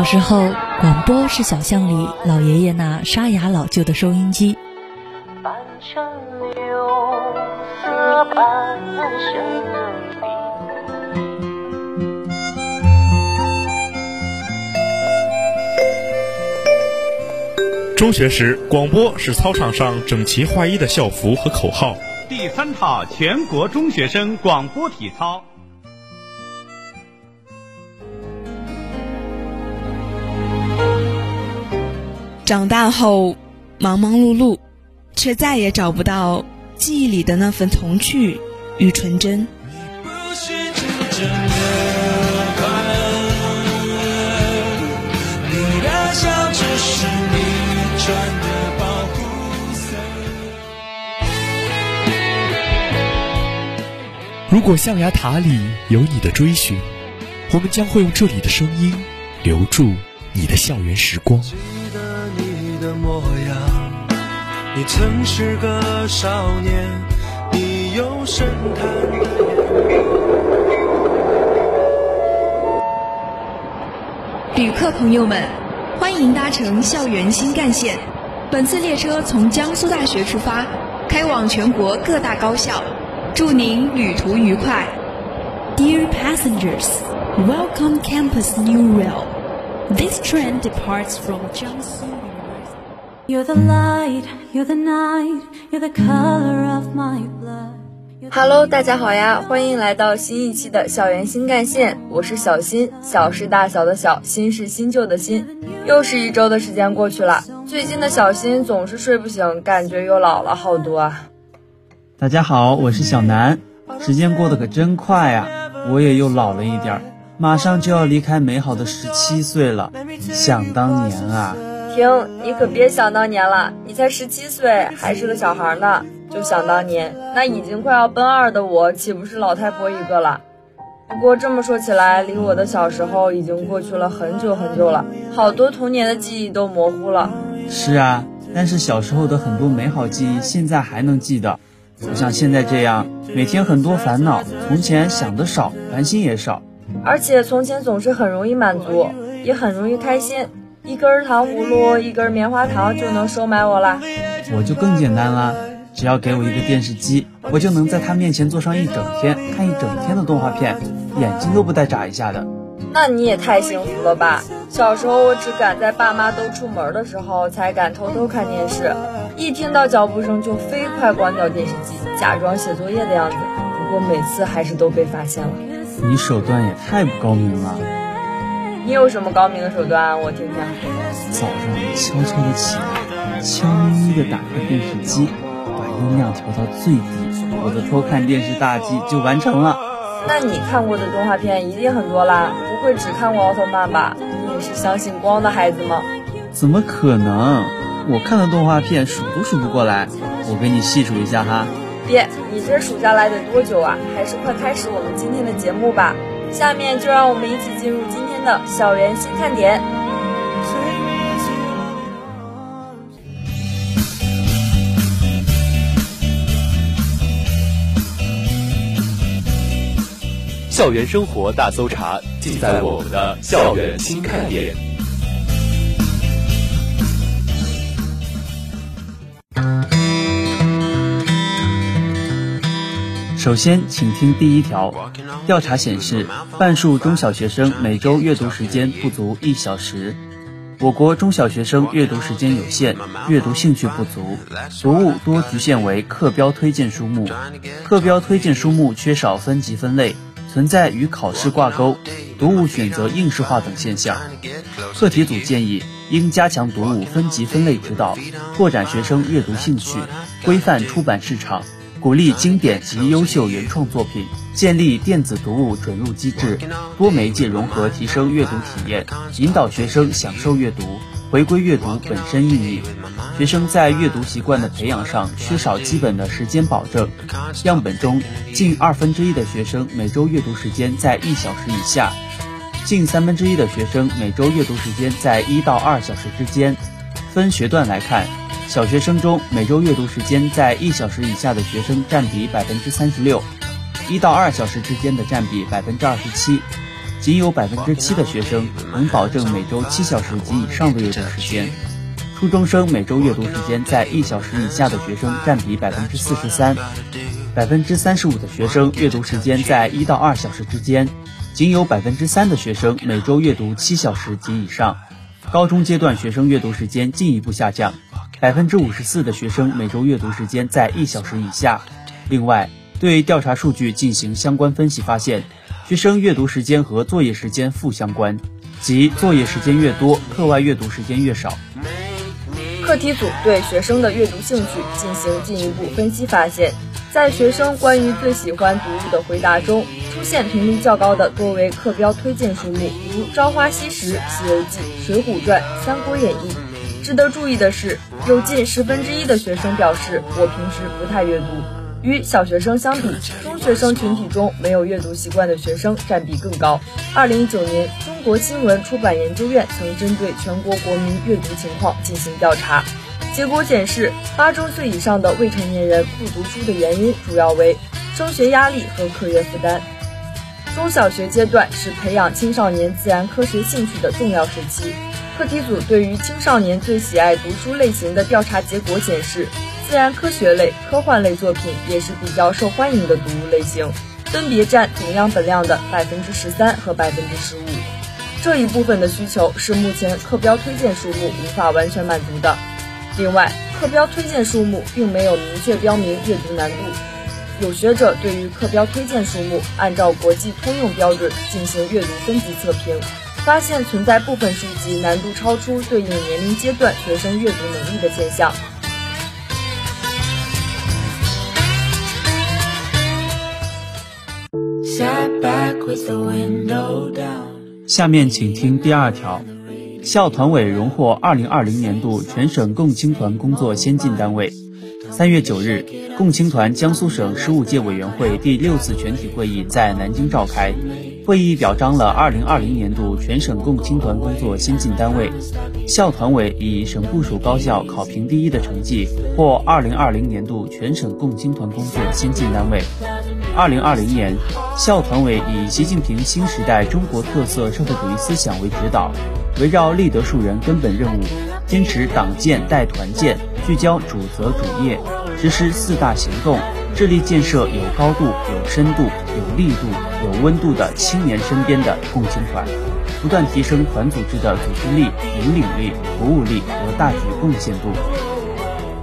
小时候，广播是小巷里老爷爷那沙哑老旧的收音机。中学时，广播是操场上整齐划一的校服和口号。第三套全国中学生广播体操。长大后，忙忙碌碌，却再也找不到记忆里的那份童趣与纯真。如果象牙塔里有你的追寻，我们将会用这里的声音留住你的校园时光。的模样，你曾是个少年，你有深潭的旅客朋友们，欢迎搭乘校园新干线。本次列车从江苏大学出发，开往全国各大高校。祝您旅途愉快。Dear passengers, welcome Campus New Rail. This train departs from Jiangsu Hello，大家好呀，欢迎来到新一期的校园新干线，我是小新，小是大小的小，新是新旧的新。又是一周的时间过去了，最近的小新总是睡不醒，感觉又老了好多啊。大家好，我是小南。时间过得可真快啊，我也又老了一点儿，马上就要离开美好的十七岁了。想当年啊，停，你可别想当年了，你才十七岁，还是个小孩呢，就想当年，那已经快要奔二的我，岂不是老太婆一个了？不过这么说起来，离我的小时候已经过去了很久很久了，好多童年的记忆都模糊了。是啊，但是小时候的很多美好记忆，现在还能记得。不像现在这样，每天很多烦恼。从前想的少，烦心也少。而且从前总是很容易满足，也很容易开心。一根糖葫芦，一根棉花糖就能收买我啦。我就更简单啦，只要给我一个电视机，我就能在他面前坐上一整天，看一整天的动画片，眼睛都不带眨一下的。那你也太幸福了吧！小时候我只敢在爸妈都出门的时候才敢偷偷看电视，一听到脚步声就飞快关掉电视机，假装写作业的样子。不过每次还是都被发现了。你手段也太不高明了。你有什么高明的手段？我听听。早上悄悄的起来，悄咪咪的打开电视机，把音量调到最低，我的偷看电视大计就完成了。那你看过的动画片一定很多啦，不会只看过奥特曼吧？你也是相信光的孩子吗？怎么可能？我看的动画片数都数不过来，我给你细数一下哈。别，你这数下来得多久啊？还是快开始我们今天的节目吧。下面就让我们一起进入今的校园新看点。校园生活大搜查，尽在我们的校园新看点。首先，请听第一条：调查显示，半数中小学生每周阅读时间不足一小时。我国中小学生阅读时间有限，阅读兴趣不足，读物多局限为课标推荐书目，课标推荐书目缺少分级分类。存在与考试挂钩、读物选择应试化等现象。课题组建议应加强读物分级分类指导，拓展学生阅读兴趣，规范出版市场，鼓励经典及优秀原创作品，建立电子读物准入机制，多媒介融合提升阅读体验，引导学生享受阅读。回归阅读本身意义，学生在阅读习惯的培养上缺少基本的时间保证。样本中，近二分之一的学生每周阅读时间在一小时以下，近三分之一的学生每周阅读时间在一到二小时之间。分学段来看，小学生中每周阅读时间在一小时以下的学生占比百分之三十六，一到二小时之间的占比百分之二十七。仅有百分之七的学生能保证每周七小时及以上的阅读时间。初中生每周阅读时间在一小时以下的学生占比百分之四十三，百分之三十五的学生阅读时间在一到二小时之间，仅有百分之三的学生每周阅读七小时及以上。高中阶段学生阅读时间进一步下降，百分之五十四的学生每周阅读时间在一小时以下。另外，对调查数据进行相关分析，发现学生阅读时间和作业时间负相关，即作业时间越多，课外阅读时间越少。课题组对学生的阅读兴趣进行进一步分析，发现，在学生关于最喜欢读物的回答中，出现频率较高的多为课标推荐书目，如《朝花夕拾》《西游记》《水浒传》《三国演义》。值得注意的是，有近十分之一的学生表示，我平时不太阅读。与小学生相比，中学生群体中没有阅读习惯的学生占比更高。二零一九年，中国新闻出版研究院曾针对全国国民阅读情况进行调查，结果显示，八周岁以上的未成年人不读书的原因主要为升学压力和课业负担。中小学阶段是培养青少年自然科学兴趣的重要时期。课题组对于青少年最喜爱读书类型的调查结果显示。自然科学类、科幻类作品也是比较受欢迎的读物类型，分别占总样本量的百分之十三和百分之十五。这一部分的需求是目前课标推荐书目无法完全满足的。另外，课标推荐书目并没有明确标明阅读难度。有学者对于课标推荐书目按照国际通用标准进行阅读分级测评，发现存在部分书籍难度超出对应年龄阶段学生阅读能力的现象。下面请听第二条：校团委荣获二零二零年度全省共青团工作先进单位。三月九日，共青团江苏省十五届委员会第六次全体会议在南京召开。会议表彰了二零二零年度全省共青团工作先进单位，校团委以省部属高校考评第一的成绩获二零二零年度全省共青团工作先进单位。二零二零年，校团委以习近平新时代中国特色社会主义思想为指导，围绕立德树人根本任务，坚持党建带团建，聚焦主责主业，实施四大行动，致力建设有高度、有深度、有力度、有温度的青年身边的共青团，不断提升团组织的组织力、引领力、服务力和大局贡献度。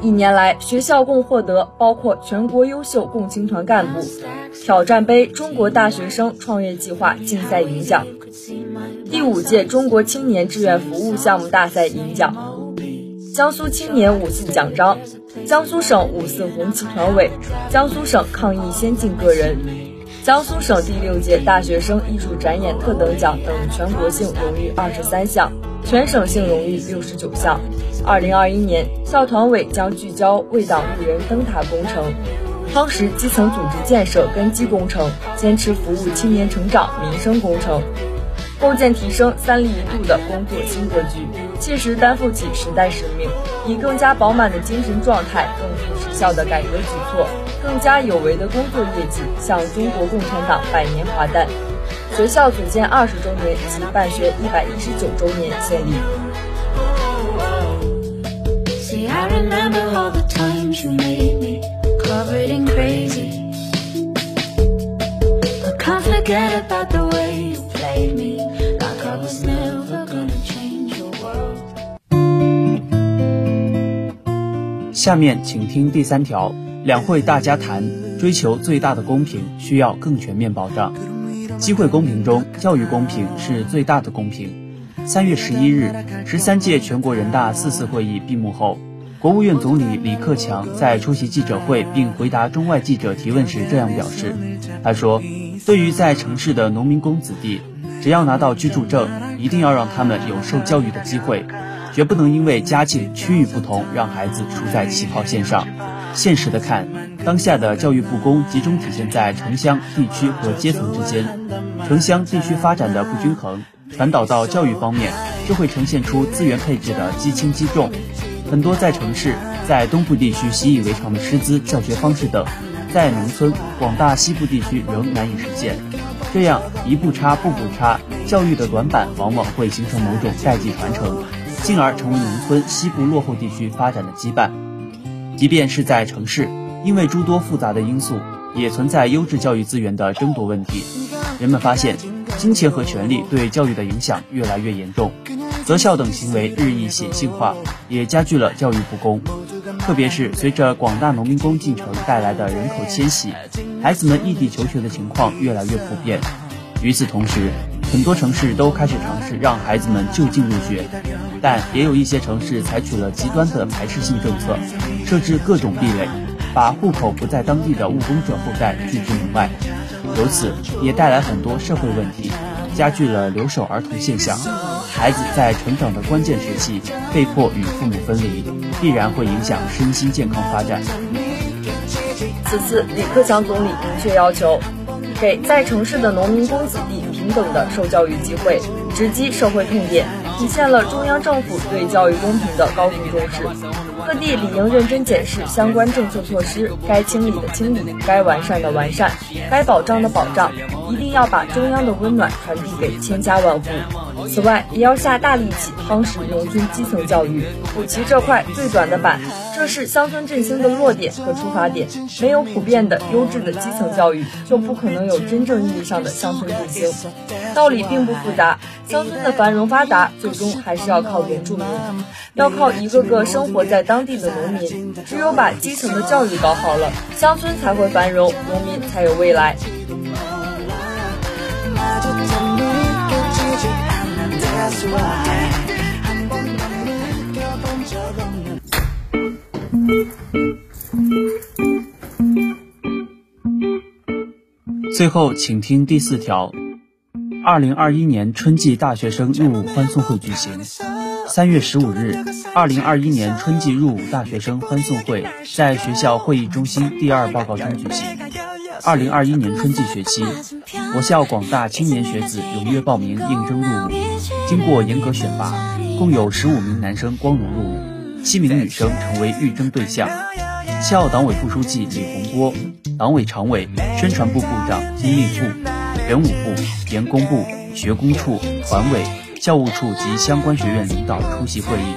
一年来，学校共获得包括全国优秀共青团干部、挑战杯中国大学生创业计划竞赛银奖、第五届中国青年志愿服务项目大赛银奖、江苏青年五四奖章、江苏省五四红旗团委、江苏省抗疫先进个人、江苏省第六届大学生艺术展演特等奖等全国性荣誉二十三项。全省性荣誉六十九项。二零二一年，校团委将聚焦为党育人灯塔工程，夯实基层组织建设根基工程，坚持服务青年成长民生工程，构建提升三力一度的工作新格局，切实担负起时代使命，以更加饱满的精神状态，更富实效的改革举措，更加有为的工作业绩，向中国共产党百年华诞。学校组建二十周年及办学一百一十九周年献礼。下面请听第三条：两会大家谈，追求最大的公平，需要更全面保障。机会公平中，教育公平是最大的公平。三月十一日，十三届全国人大四次会议闭幕后，国务院总理李克强在出席记者会并回答中外记者提问时这样表示：“他说，对于在城市的农民工子弟，只要拿到居住证，一定要让他们有受教育的机会，绝不能因为家境区域不同，让孩子处在起跑线上。现实的看。”当下的教育不公集中体现在城乡、地区和阶层之间，城乡地区发展的不均衡传导到教育方面，就会呈现出资源配置的积轻积重。很多在城市、在东部地区习以为常的师资教学方式等，在农村、广大西部地区仍难以实现。这样一步差步步差，教育的短板往往会形成某种代际传承，进而成为农村西部落后地区发展的羁绊。即便是在城市，因为诸多复杂的因素，也存在优质教育资源的争夺问题。人们发现，金钱和权力对教育的影响越来越严重，择校等行为日益显性化，也加剧了教育不公。特别是随着广大农民工进城带来的人口迁徙，孩子们异地求学的情况越来越普遍。与此同时，很多城市都开始尝试让孩子们就近入学，但也有一些城市采取了极端的排斥性政策，设置各种壁垒，把户口不在当地的务工者后代拒之门外。由此也带来很多社会问题，加剧了留守儿童现象。孩子在成长的关键时期被迫与父母分离，必然会影响身心健康发展。此次李克强总理明确要求，给在城市的农民工子弟平等的受教育机会，直击社会痛点，体现了中央政府对教育公平的高度重视。各地理应认真检视相关政策措施，该清理的清理，该完善的完善，该保障的保障，一定要把中央的温暖传递给千家万户。此外，也要下大力气夯实农村基层教育，补齐这块最短的板。这是乡村振兴的弱点和出发点。没有普遍的优质的基层教育，就不可能有真正意义上的乡村振兴。道理并不复杂，乡村的繁荣发达，最终还是要靠原住民，要靠一个个生活在当地的农民。只有把基层的教育搞好了，乡村才会繁荣，农民才有未来。最后，请听第四条：二零二一年春季大学生入伍欢送会举行。三月十五日，二零二一年春季入伍大学生欢送会在学校会议中心第二报告厅举行。二零二一年春季学期，我校广大青年学子踊跃报名应征入伍，经过严格选拔，共有十五名男生光荣入伍，七名女生成为预征对象。校党委副书记李洪波、党委常委、宣传部部长金令部、人武部、员工部、学工处、团委、教务处及相关学院领导出席会议，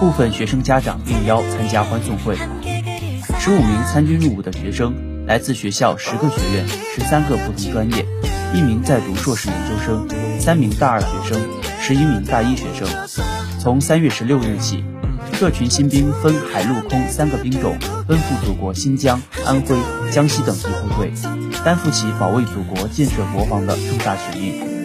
部分学生家长应邀参加欢送会。十五名参军入伍的学生。来自学校十个学院、十三个不同专业，一名在读硕士研究生，三名大二学生，十一名大一学生。从三月十六日起，这群新兵分海陆空三个兵种，奔赴祖国新疆、安徽、江西等地部队，担负起保卫祖国、建设国防的重大使命。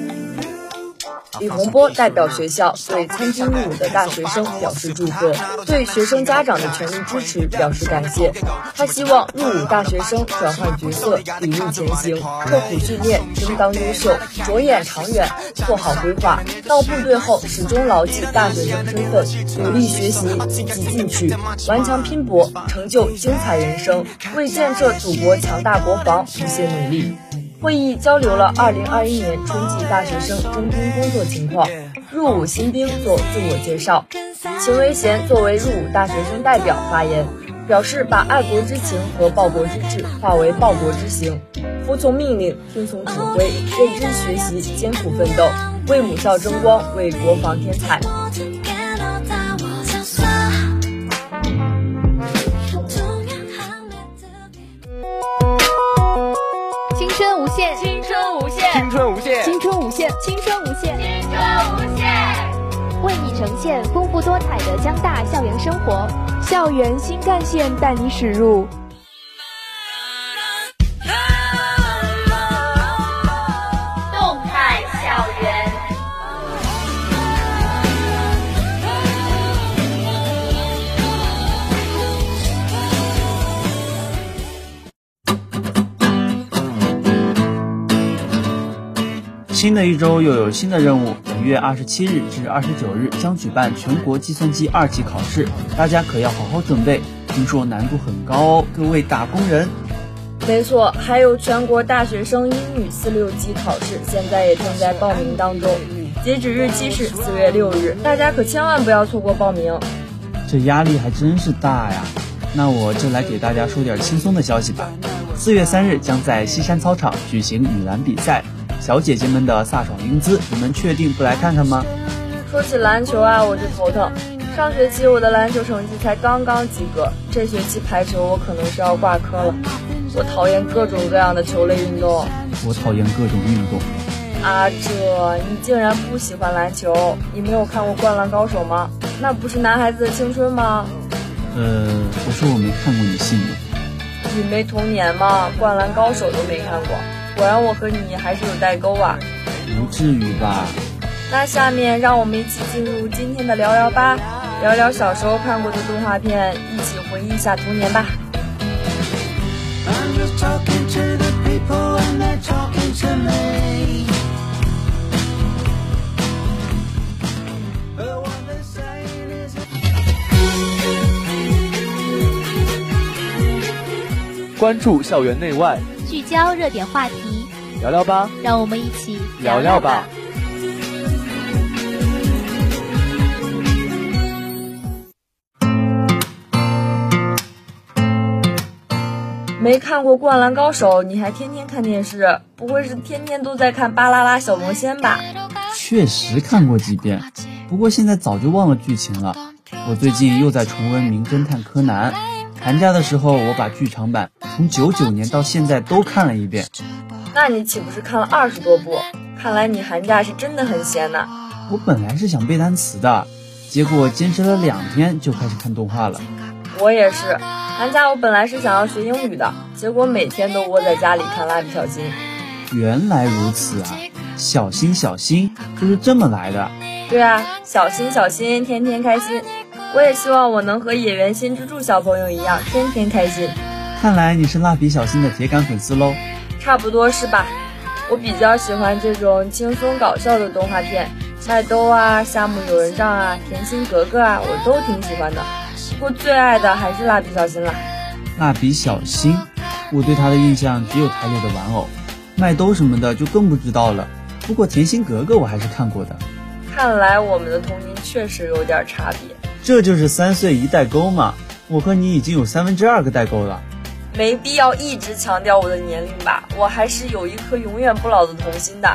李洪波代表学校对参军入伍的大学生表示祝贺，对学生家长的全力支持表示感谢。他希望入伍大学生转换角色，砥砺前行，刻苦训练，争当优秀，着眼长远，做好规划。到部队后，始终牢记大学生身份，努力学习，积极进取，顽强拼搏，成就精彩人生，为建设祖国强大国防不懈努力。会议交流了2021年春季大学生征兵工作情况。入伍新兵做自我介绍，秦维贤作为入伍大学生代表发言，表示把爱国之情和报国之志化为报国之行，服从命令，听从指挥，认真学习，艰苦奋斗，为母校争光，为国防添彩。青春无限，青春无限，为你呈现丰富多彩的江大校园生活。校园新干线带你驶入。新的一周又有新的任务，本月二十七日至二十九日将举办全国计算机二级考试，大家可要好好准备，听说难度很高哦，各位打工人。没错，还有全国大学生英语四六级考试，现在也正在报名当中，截止日期是四月六日，大家可千万不要错过报名。这压力还真是大呀，那我就来给大家说点轻松的消息吧。四月三日将在西山操场举行女篮比赛。小姐姐们的飒爽英姿，你们确定不来看看吗？说起篮球啊，我就头疼。上学期我的篮球成绩才刚刚及格，这学期排球我可能是要挂科了。我讨厌各种各样的球类运动。我讨厌各种运动。阿哲，你竟然不喜欢篮球？你没有看过《灌篮高手》吗？那不是男孩子的青春吗？呃，我说我没看过，你信吗？你没童年吗？《灌篮高手》都没看过，果然我和你还是有代沟啊！不至于吧？那下面让我们一起进入今天的聊聊吧，聊聊小时候看过的动画片，一起回忆一下童年吧。关注校园内外，聚焦热点话题，聊聊吧，让我们一起聊聊吧。没看过《灌篮高手》，你还天天看电视，不会是天天都在看《巴啦啦小魔仙》吧？确实看过几遍，不过现在早就忘了剧情了。我最近又在重温《名侦探柯南》，寒假的时候我把剧场版从九九年到现在都看了一遍。那你岂不是看了二十多部？看来你寒假是真的很闲呐。我本来是想背单词的，结果坚持了两天就开始看动画了。我也是。寒假我本来是想要学英语的，结果每天都窝在家里看蜡笔小新。原来如此啊，小心小心就是这么来的。对啊，小心小心天天开心。我也希望我能和野原新之助小朋友一样天天开心。看来你是蜡笔小新的铁杆粉丝喽？差不多是吧。我比较喜欢这种轻松搞笑的动画片，麦兜啊、夏目友人帐啊、甜心格格啊，我都挺喜欢的。不过最爱的还是蜡笔小新了。蜡笔小新，我对他的印象只有台里的玩偶，麦兜什么的就更不知道了。不过甜心格格我还是看过的。看来我们的童年确实有点差别。这就是三岁一代沟嘛。我和你已经有三分之二个代沟了。没必要一直强调我的年龄吧，我还是有一颗永远不老的童心的。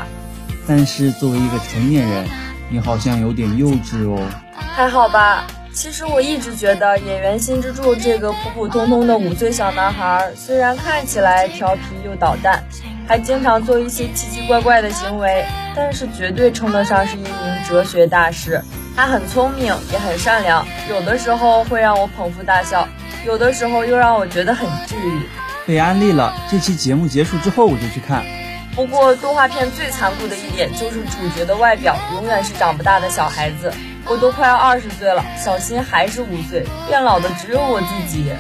但是作为一个成年人，你好像有点幼稚哦。还好吧。其实我一直觉得演员新之助这个普普通通的五岁小男孩，虽然看起来调皮又捣蛋，还经常做一些奇奇怪怪的行为，但是绝对称得上是一名哲学大师。他很聪明，也很善良，有的时候会让我捧腹大笑，有的时候又让我觉得很治愈。被安利了，这期节目结束之后我就去看。不过动画片最残酷的一点就是主角的外表永远是长不大的小孩子。我都快要二十岁了，小新还是五岁，变老的只有我自己。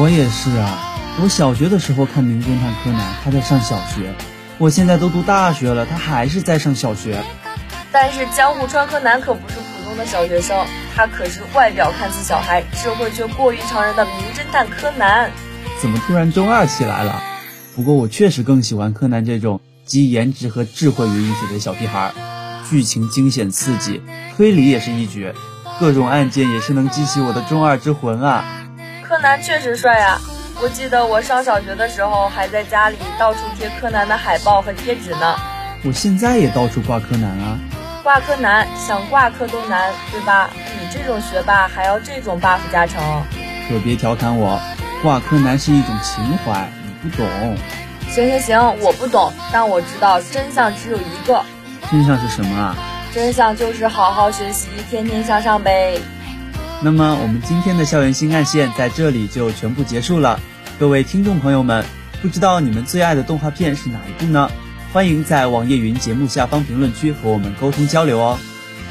我也是啊，我小学的时候看《名侦探柯南》，他在上小学，我现在都读大学了，他还是在上小学。但是江户川柯南可不是普通的小学生，他可是外表看似小孩，智慧却过于常人的名侦探柯南。怎么突然中二起来了？不过我确实更喜欢柯南这种集颜值和智慧于一体的小屁孩。剧情惊险刺激，推理也是一绝，各种案件也是能激起我的中二之魂啊！柯南确实帅啊！我记得我上小学的时候，还在家里到处贴柯南的海报和贴纸呢。我现在也到处挂柯南啊！挂科难，想挂科都难，对吧？你这种学霸还要这种 buff 加成？可别调侃我，挂科难是一种情怀，你不懂。行行行，我不懂，但我知道真相只有一个。真相是什么啊？真相就是好好学习，天天向上呗。那么我们今天的校园新干线在这里就全部结束了。各位听众朋友们，不知道你们最爱的动画片是哪一部呢？欢迎在网易云节目下方评论区和我们沟通交流哦。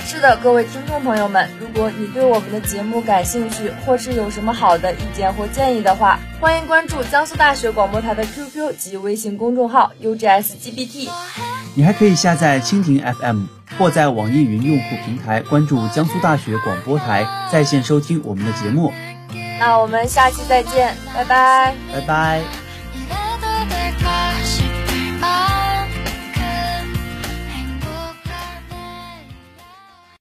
是的，各位听众朋友们，如果你对我们的节目感兴趣，或是有什么好的意见或建议的话，欢迎关注江苏大学广播台的 QQ 及微信公众号 UGSGBT。你还可以下载蜻蜓 FM，或在网易云用户平台关注江苏大学广播台，在线收听我们的节目。那我们下期再见，拜拜，拜拜。